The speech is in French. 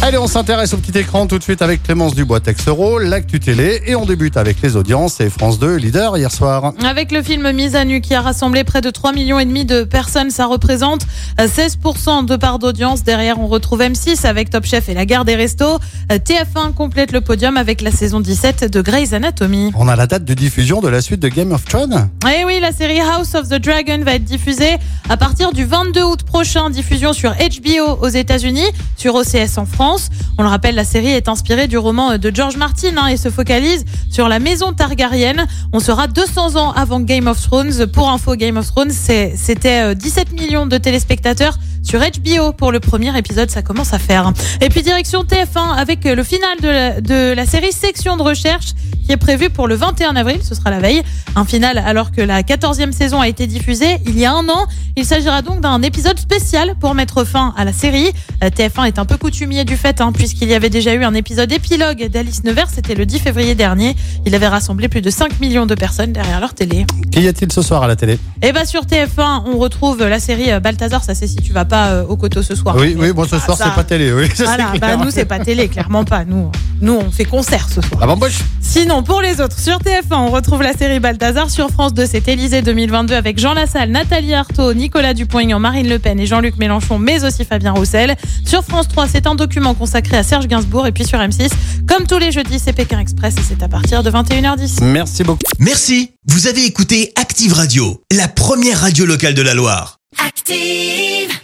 Allez, on s'intéresse au petit écran tout de suite avec Clémence Dubois Texero, l'actu télé, et on débute avec les audiences et France 2 leader hier soir. Avec le film Mise à nu qui a rassemblé près de 3 millions et demi de personnes, ça représente 16% de part d'audience. Derrière, on retrouve M6 avec Top Chef et la gare des restos. TF1 complète le podium avec la saison 17 de Grey's Anatomy. On a la date de diffusion de la suite de Game of Thrones. Et oui, la série House of the Dragon va être diffusée à partir du 22 août prochain. Diffusion sur HBO aux États-Unis, sur OCS en France. On le rappelle, la série est inspirée du roman de George Martin hein, et se focalise sur la maison Targaryen. On sera 200 ans avant Game of Thrones. Pour info, Game of Thrones, c'était 17 millions de téléspectateurs sur HBO pour le premier épisode, ça commence à faire. Et puis direction TF1 avec le final de la, série Section de recherche qui est prévu pour le 21 avril, ce sera la veille. Un final alors que la 14e saison a été diffusée il y a un an. Il s'agira donc d'un épisode spécial pour mettre fin à la série. TF1 est un peu coutumier du fait hein, puisqu'il y avait déjà eu un épisode épilogue d'Alice Nevers, c'était le 10 février dernier. Il avait rassemblé plus de 5 millions de personnes derrière leur télé. Qu'y a-t-il ce soir à la télé? Eh bah sur TF1, on retrouve la série Balthazar, ça c'est si tu vas pas euh, au coteau ce soir. Oui, oui, bon ce soir c'est pas télé, oui. Voilà, bah, nous c'est pas télé, clairement pas. Nous, nous on fait concert ce soir. Ah bamboche Sinon, pour les autres, sur TF1, on retrouve la série Balthazar. Sur France 2, c'est Élysée 2022 avec Jean Lassalle, Nathalie Arthaud, Nicolas Dupont-Aignan, Marine Le Pen et Jean-Luc Mélenchon, mais aussi Fabien Roussel. Sur France 3, c'est un document consacré à Serge Gainsbourg. Et puis sur M6, comme tous les jeudis, c'est Pékin Express et c'est à partir de 21h10. Merci beaucoup. Merci, vous avez écouté Active Radio, la première radio locale de la Loire. Active.